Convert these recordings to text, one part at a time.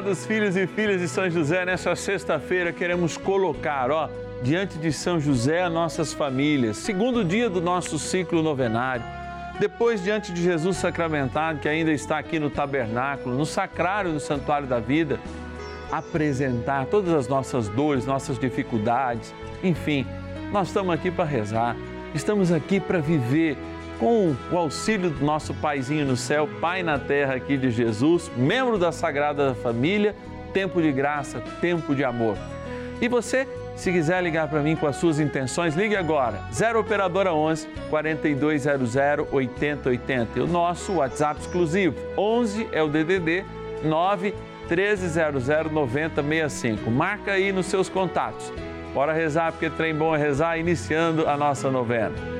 Amados filhos e filhas de São José, nessa sexta-feira queremos colocar, ó, diante de São José as nossas famílias, segundo dia do nosso ciclo novenário. Depois, diante de Jesus sacramentado, que ainda está aqui no tabernáculo, no sacrário do Santuário da Vida, apresentar todas as nossas dores, nossas dificuldades, enfim, nós estamos aqui para rezar, estamos aqui para viver com o auxílio do nosso Paizinho no céu, Pai na terra aqui de Jesus, membro da Sagrada Família, tempo de graça, tempo de amor. E você, se quiser ligar para mim com as suas intenções, ligue agora, 0 Operadora 11 4200 8080. E o nosso WhatsApp exclusivo, 11 é o DDD 9 1300 9065. Marca aí nos seus contatos. Bora rezar, porque trem bom é rezar, iniciando a nossa novena.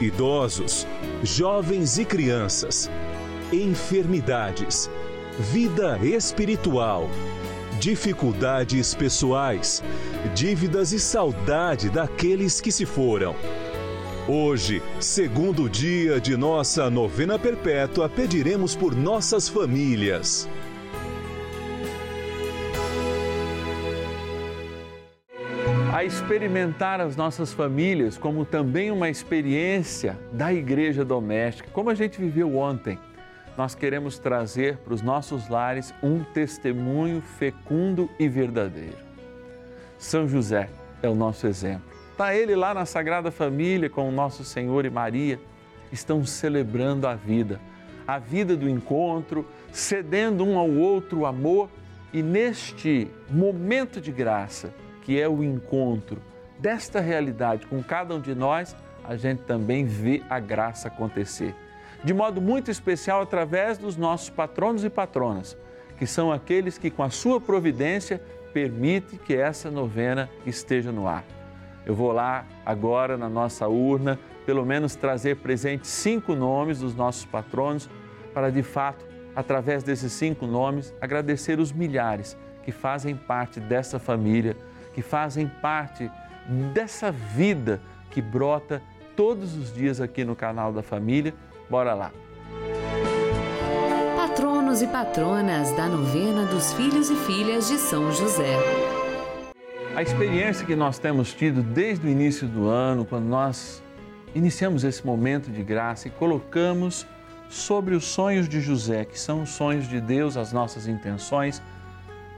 idosos, jovens e crianças, enfermidades, vida espiritual, dificuldades pessoais, dívidas e saudade daqueles que se foram. Hoje, segundo dia de nossa novena perpétua, pediremos por nossas famílias. Experimentar as nossas famílias como também uma experiência da igreja doméstica, como a gente viveu ontem. Nós queremos trazer para os nossos lares um testemunho fecundo e verdadeiro. São José é o nosso exemplo. Está ele lá na Sagrada Família com o nosso Senhor e Maria, estão celebrando a vida, a vida do encontro, cedendo um ao outro amor e neste momento de graça, que é o encontro desta realidade com cada um de nós, a gente também vê a graça acontecer. De modo muito especial através dos nossos patronos e patronas, que são aqueles que, com a sua providência, permite que essa novena esteja no ar. Eu vou lá agora na nossa urna, pelo menos trazer presente cinco nomes dos nossos patronos, para de fato, através desses cinco nomes, agradecer os milhares que fazem parte dessa família que fazem parte dessa vida que brota todos os dias aqui no canal da família. Bora lá! Patronos e patronas da novena dos filhos e filhas de São José. A experiência que nós temos tido desde o início do ano, quando nós iniciamos esse momento de graça e colocamos sobre os sonhos de José, que são os sonhos de Deus, as nossas intenções,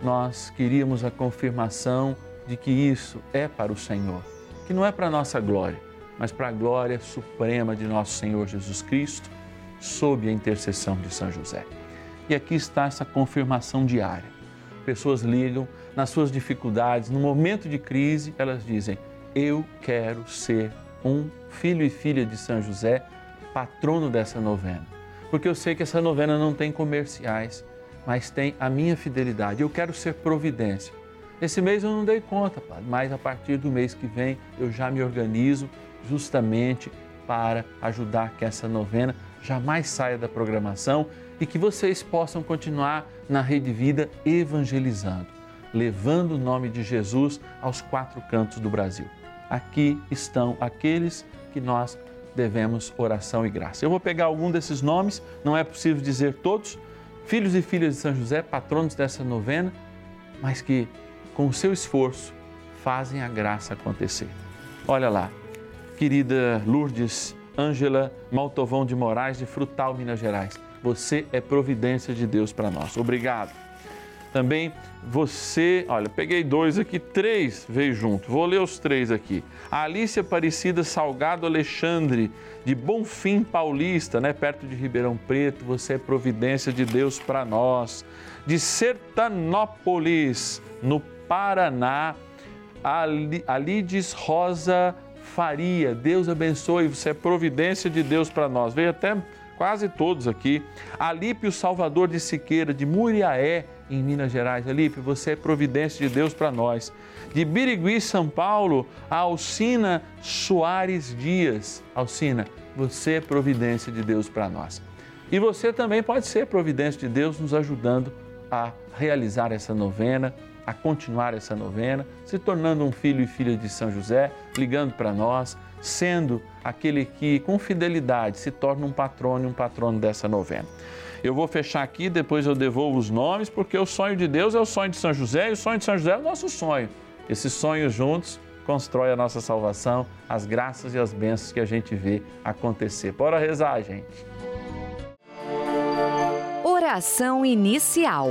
nós queríamos a confirmação de que isso é para o Senhor, que não é para a nossa glória, mas para a glória suprema de nosso Senhor Jesus Cristo, sob a intercessão de São José. E aqui está essa confirmação diária. Pessoas ligam nas suas dificuldades, no momento de crise, elas dizem: Eu quero ser um filho e filha de São José, patrono dessa novena. Porque eu sei que essa novena não tem comerciais, mas tem a minha fidelidade. Eu quero ser providência esse mês eu não dei conta, padre, mas a partir do mês que vem eu já me organizo justamente para ajudar que essa novena jamais saia da programação e que vocês possam continuar na Rede Vida evangelizando, levando o nome de Jesus aos quatro cantos do Brasil. Aqui estão aqueles que nós devemos oração e graça. Eu vou pegar algum desses nomes, não é possível dizer todos, filhos e filhas de São José, patronos dessa novena, mas que com o seu esforço fazem a graça acontecer. Olha lá, querida Lourdes Ângela Maltovão de Moraes, de Frutal, Minas Gerais. Você é providência de Deus para nós. Obrigado. Também você, olha, peguei dois aqui, três veio junto. Vou ler os três aqui. A Alice Aparecida Salgado Alexandre, de Bonfim Paulista, né, perto de Ribeirão Preto. Você é providência de Deus para nós. De Sertanópolis, no Paraná, Alides Rosa Faria. Deus abençoe, você é providência de Deus para nós. Veio até quase todos aqui. Alípio Salvador de Siqueira, de Muriaé, em Minas Gerais. Alípio, você é providência de Deus para nós. De Birigui, São Paulo, a Alcina Soares Dias. Alcina, você é providência de Deus para nós. E você também pode ser providência de Deus nos ajudando a realizar essa novena, a continuar essa novena, se tornando um filho e filha de São José, ligando para nós, sendo aquele que com fidelidade se torna um patrono e um patrono dessa novena. Eu vou fechar aqui, depois eu devolvo os nomes, porque o sonho de Deus é o sonho de São José e o sonho de São José é o nosso sonho. Esses sonhos juntos constrói a nossa salvação, as graças e as bênçãos que a gente vê acontecer. Bora rezar, gente. Oração inicial.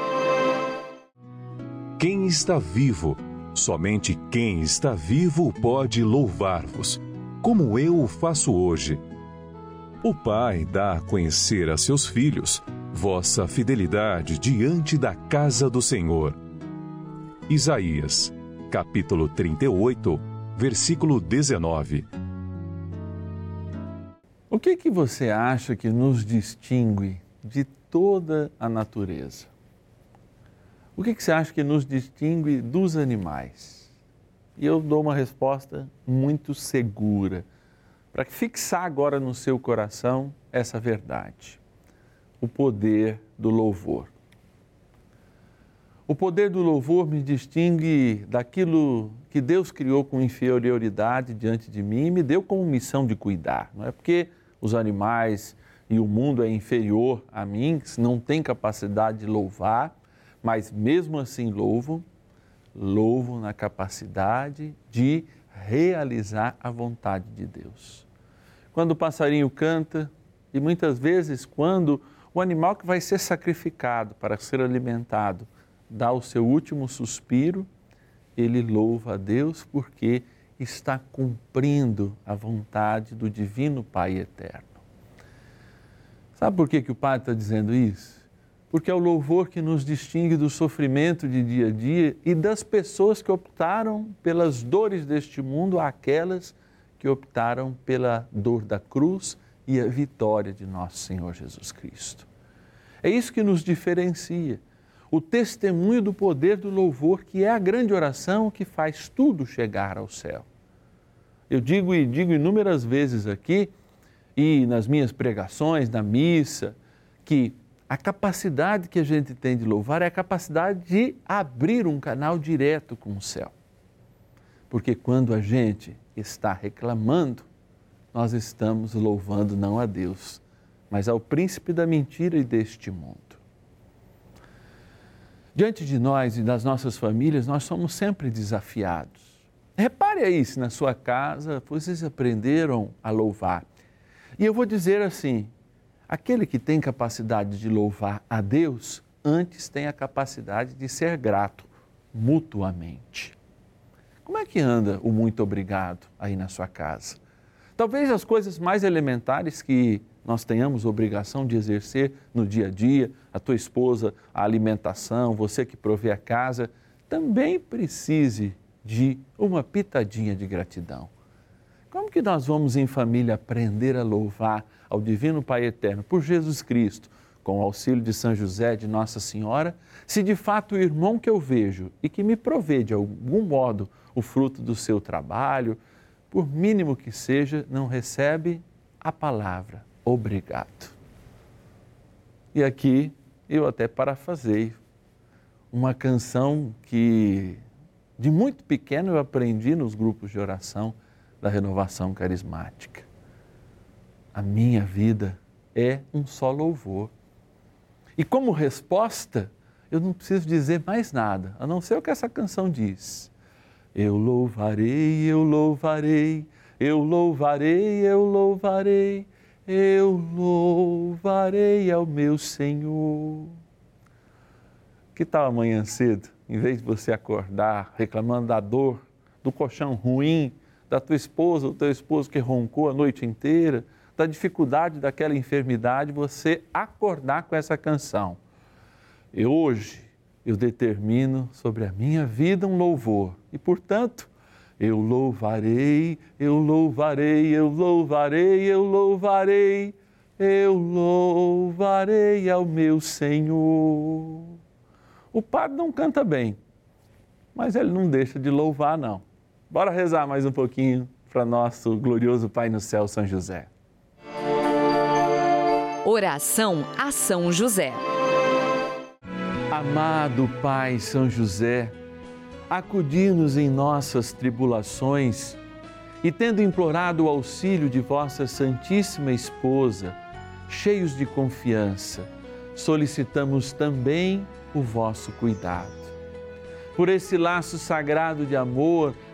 Quem está vivo, somente quem está vivo pode louvar-vos, como eu o faço hoje. O Pai dá a conhecer a seus filhos vossa fidelidade diante da casa do Senhor. Isaías, capítulo 38, versículo 19. O que que você acha que nos distingue de toda a natureza? O que, que você acha que nos distingue dos animais? E eu dou uma resposta muito segura, para fixar agora no seu coração essa verdade: o poder do louvor. O poder do louvor me distingue daquilo que Deus criou com inferioridade diante de mim e me deu como missão de cuidar. Não é porque os animais e o mundo é inferior a mim, não tem capacidade de louvar, mas mesmo assim louvo, louvo na capacidade de realizar a vontade de Deus. Quando o passarinho canta, e muitas vezes quando o animal que vai ser sacrificado para ser alimentado dá o seu último suspiro, ele louva a Deus porque está cumprindo a vontade do Divino Pai Eterno. Sabe por que, que o Pai está dizendo isso? Porque é o louvor que nos distingue do sofrimento de dia a dia e das pessoas que optaram pelas dores deste mundo àquelas que optaram pela dor da cruz e a vitória de nosso Senhor Jesus Cristo. É isso que nos diferencia o testemunho do poder do louvor, que é a grande oração que faz tudo chegar ao céu. Eu digo e digo inúmeras vezes aqui e nas minhas pregações, na missa, que a capacidade que a gente tem de louvar é a capacidade de abrir um canal direto com o céu. Porque quando a gente está reclamando, nós estamos louvando não a Deus, mas ao príncipe da mentira e deste mundo. Diante de nós e das nossas famílias, nós somos sempre desafiados. Repare aí se na sua casa vocês aprenderam a louvar. E eu vou dizer assim: aquele que tem capacidade de louvar a Deus, antes tem a capacidade de ser grato mutuamente. Como é que anda o muito obrigado aí na sua casa? Talvez as coisas mais elementares que nós tenhamos obrigação de exercer no dia a dia, a tua esposa, a alimentação, você que provê a casa, também precise de uma pitadinha de gratidão. Como que nós vamos em família aprender a louvar ao Divino Pai Eterno por Jesus Cristo, com o auxílio de São José, de Nossa Senhora, se de fato o irmão que eu vejo e que me provê de algum modo o fruto do seu trabalho, por mínimo que seja, não recebe a palavra obrigado. E aqui eu até parafasei uma canção que de muito pequeno eu aprendi nos grupos de oração da renovação carismática. A minha vida é um só louvor. E como resposta, eu não preciso dizer mais nada, a não ser o que essa canção diz. Eu louvarei, eu louvarei, eu louvarei, eu louvarei eu louvarei ao meu Senhor. Que tal amanhã cedo, em vez de você acordar reclamando da dor, do colchão ruim, da tua esposa, do teu esposo que roncou a noite inteira, da dificuldade daquela enfermidade, você acordar com essa canção. E hoje eu determino sobre a minha vida um louvor e, portanto, eu louvarei, eu louvarei, eu louvarei, eu louvarei, eu louvarei ao meu Senhor. O padre não canta bem, mas ele não deixa de louvar, não. Bora rezar mais um pouquinho para nosso glorioso Pai no céu, São José. Oração a São José. Amado Pai São José, acudir-nos em nossas tribulações e, tendo implorado o auxílio de vossa Santíssima Esposa, cheios de confiança, solicitamos também o vosso cuidado. Por esse laço sagrado de amor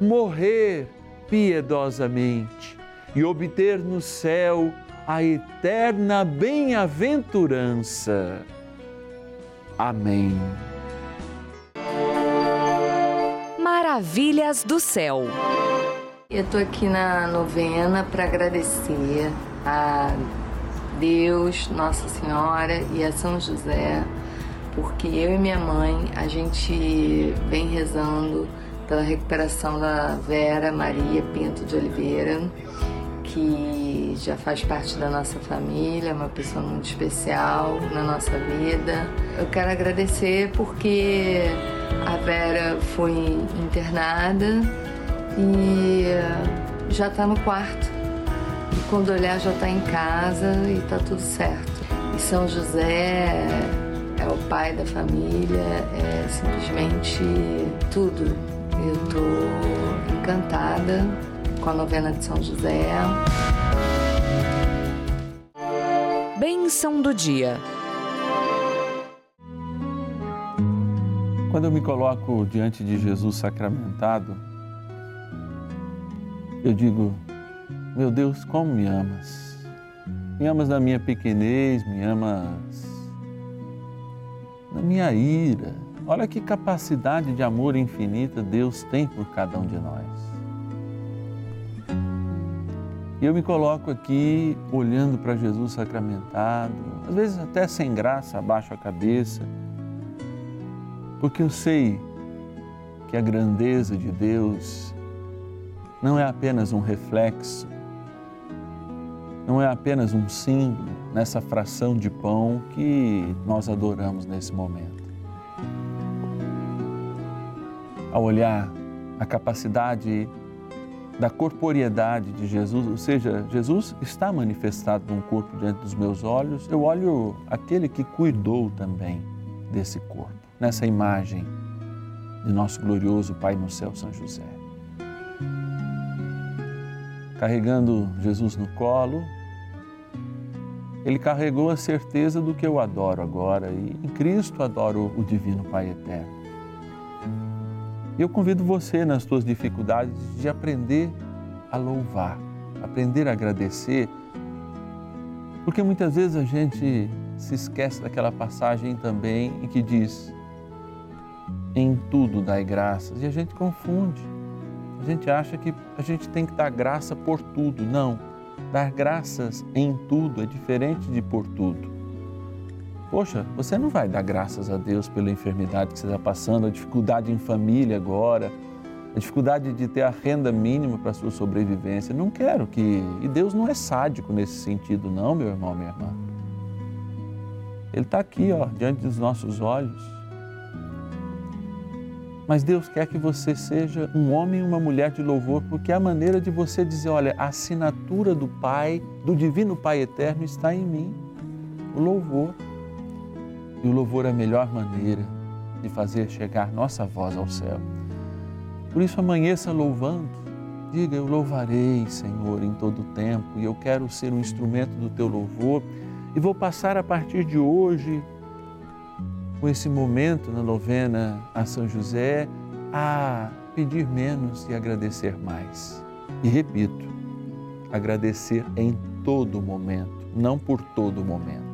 morrer piedosamente e obter no céu a eterna bem-aventurança. Amém. Maravilhas do céu. Eu estou aqui na novena para agradecer a Deus, Nossa Senhora e a São José, porque eu e minha mãe a gente vem rezando pela recuperação da Vera Maria Pinto de Oliveira que já faz parte da nossa família, uma pessoa muito especial na nossa vida. Eu quero agradecer porque a Vera foi internada e já está no quarto. E quando olhar já está em casa e está tudo certo. E São José é o pai da família, é simplesmente tudo. Eu estou encantada com a novena de São José. Bênção do dia. Quando eu me coloco diante de Jesus sacramentado, eu digo: Meu Deus, como me amas. Me amas na minha pequenez, me amas na minha ira. Olha que capacidade de amor infinita Deus tem por cada um de nós. E eu me coloco aqui olhando para Jesus sacramentado, às vezes até sem graça, abaixo a cabeça, porque eu sei que a grandeza de Deus não é apenas um reflexo, não é apenas um símbolo nessa fração de pão que nós adoramos nesse momento. Ao olhar a capacidade da corporeidade de Jesus, ou seja, Jesus está manifestado num corpo diante dos meus olhos, eu olho aquele que cuidou também desse corpo, nessa imagem de nosso glorioso Pai no céu, São José. Carregando Jesus no colo, ele carregou a certeza do que eu adoro agora e em Cristo adoro o Divino Pai Eterno. Eu convido você, nas suas dificuldades, de aprender a louvar, aprender a agradecer, porque muitas vezes a gente se esquece daquela passagem também em que diz: em tudo dai graças, e a gente confunde. A gente acha que a gente tem que dar graça por tudo. Não. Dar graças em tudo é diferente de por tudo. Poxa, você não vai dar graças a Deus pela enfermidade que você está passando, a dificuldade em família agora, a dificuldade de ter a renda mínima para a sua sobrevivência. Não quero que. E Deus não é sádico nesse sentido, não, meu irmão, minha irmã. Ele está aqui, ó, diante dos nossos olhos. Mas Deus quer que você seja um homem e uma mulher de louvor, porque é a maneira de você dizer: olha, a assinatura do Pai, do Divino Pai Eterno está em mim. O louvor. E o louvor é a melhor maneira de fazer chegar nossa voz ao céu. Por isso, amanheça louvando. Diga: Eu louvarei, Senhor, em todo o tempo, e eu quero ser um instrumento do teu louvor. E vou passar a partir de hoje, com esse momento na novena a São José, a pedir menos e agradecer mais. E repito, agradecer em todo momento, não por todo momento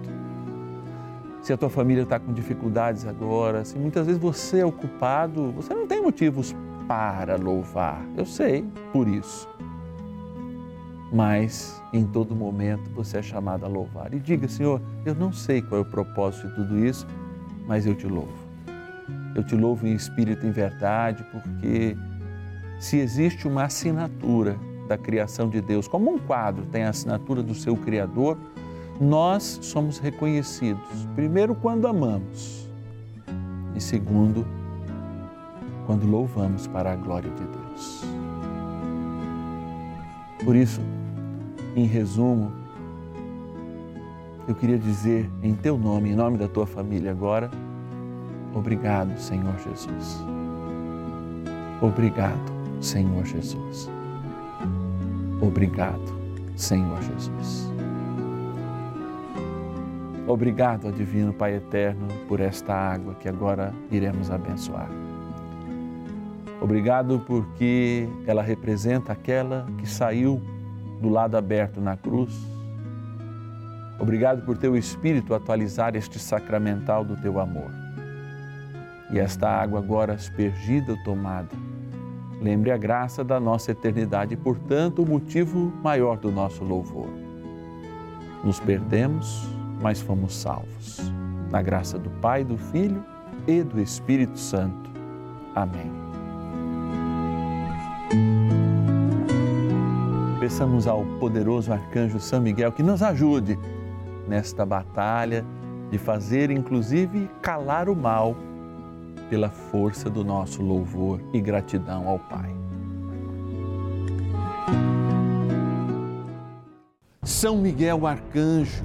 se a tua família está com dificuldades agora, se muitas vezes você é ocupado, você não tem motivos para louvar. Eu sei por isso. Mas em todo momento você é chamado a louvar. E diga, Senhor, eu não sei qual é o propósito de tudo isso, mas eu te louvo. Eu te louvo em espírito e em verdade, porque se existe uma assinatura da criação de Deus, como um quadro tem a assinatura do seu Criador, nós somos reconhecidos, primeiro, quando amamos, e segundo, quando louvamos para a glória de Deus. Por isso, em resumo, eu queria dizer em teu nome, em nome da tua família agora, obrigado, Senhor Jesus. Obrigado, Senhor Jesus. Obrigado, Senhor Jesus. Obrigado, Divino Pai Eterno, por esta água que agora iremos abençoar. Obrigado porque ela representa aquela que saiu do lado aberto na cruz. Obrigado por teu Espírito atualizar este sacramental do teu amor. E esta água agora aspergida ou tomada, lembre a graça da nossa eternidade e, portanto, o motivo maior do nosso louvor. Nos perdemos, mas fomos salvos. Na graça do Pai, do Filho e do Espírito Santo. Amém. Peçamos ao poderoso arcanjo São Miguel que nos ajude nesta batalha de fazer, inclusive, calar o mal pela força do nosso louvor e gratidão ao Pai. São Miguel Arcanjo,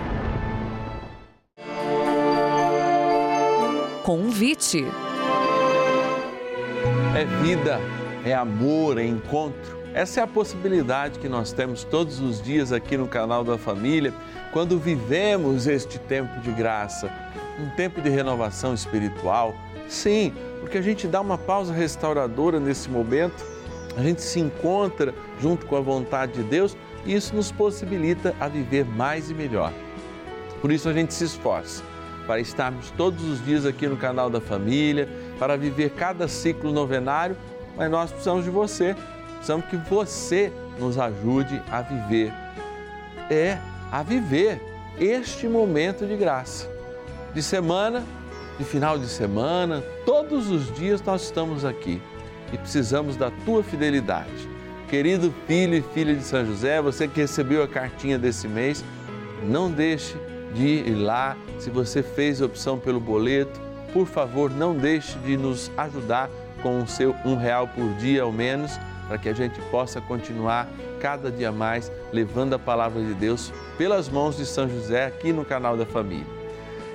Convite. É vida, é amor, é encontro. Essa é a possibilidade que nós temos todos os dias aqui no canal da Família, quando vivemos este tempo de graça, um tempo de renovação espiritual. Sim, porque a gente dá uma pausa restauradora nesse momento, a gente se encontra junto com a vontade de Deus e isso nos possibilita a viver mais e melhor. Por isso a gente se esforça para estarmos todos os dias aqui no canal da família, para viver cada ciclo novenário, mas nós precisamos de você, precisamos que você nos ajude a viver. É, a viver este momento de graça. De semana, de final de semana, todos os dias nós estamos aqui e precisamos da tua fidelidade. Querido filho e filha de São José, você que recebeu a cartinha desse mês, não deixe de ir lá. Se você fez opção pelo boleto, por favor, não deixe de nos ajudar com o seu um real por dia ao menos, para que a gente possa continuar cada dia mais levando a palavra de Deus pelas mãos de São José aqui no canal da família.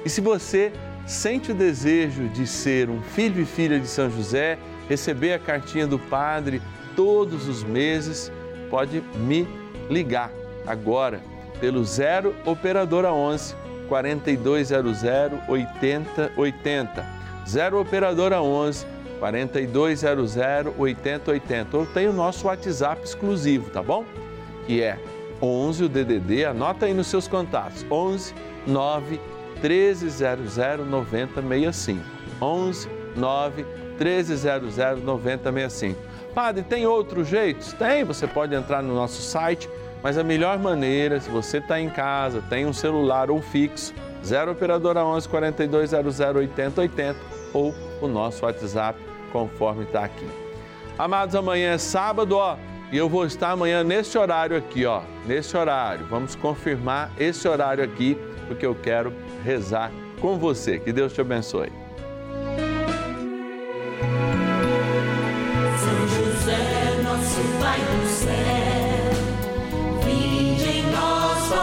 E se você sente o desejo de ser um filho e filha de São José, receber a cartinha do padre todos os meses, pode me ligar agora pelo 0 operadora 11 4200 8080. 0 operadora 11 4200 8080. Ou tem o nosso WhatsApp exclusivo, tá bom? Que é 11 o DDD, anota aí nos seus contatos. 11 9 1300 9065. 11 9 1300 9065. Padre, tem outros jeitos? Tem, você pode entrar no nosso site mas a melhor maneira, se você está em casa, tem um celular ou fixo, 0 operadora 11 4200 8080 ou o nosso WhatsApp, conforme está aqui. Amados, amanhã é sábado, ó, e eu vou estar amanhã nesse horário aqui, ó, nesse horário. Vamos confirmar esse horário aqui, porque eu quero rezar com você. Que Deus te abençoe. São José, nosso Pai do céu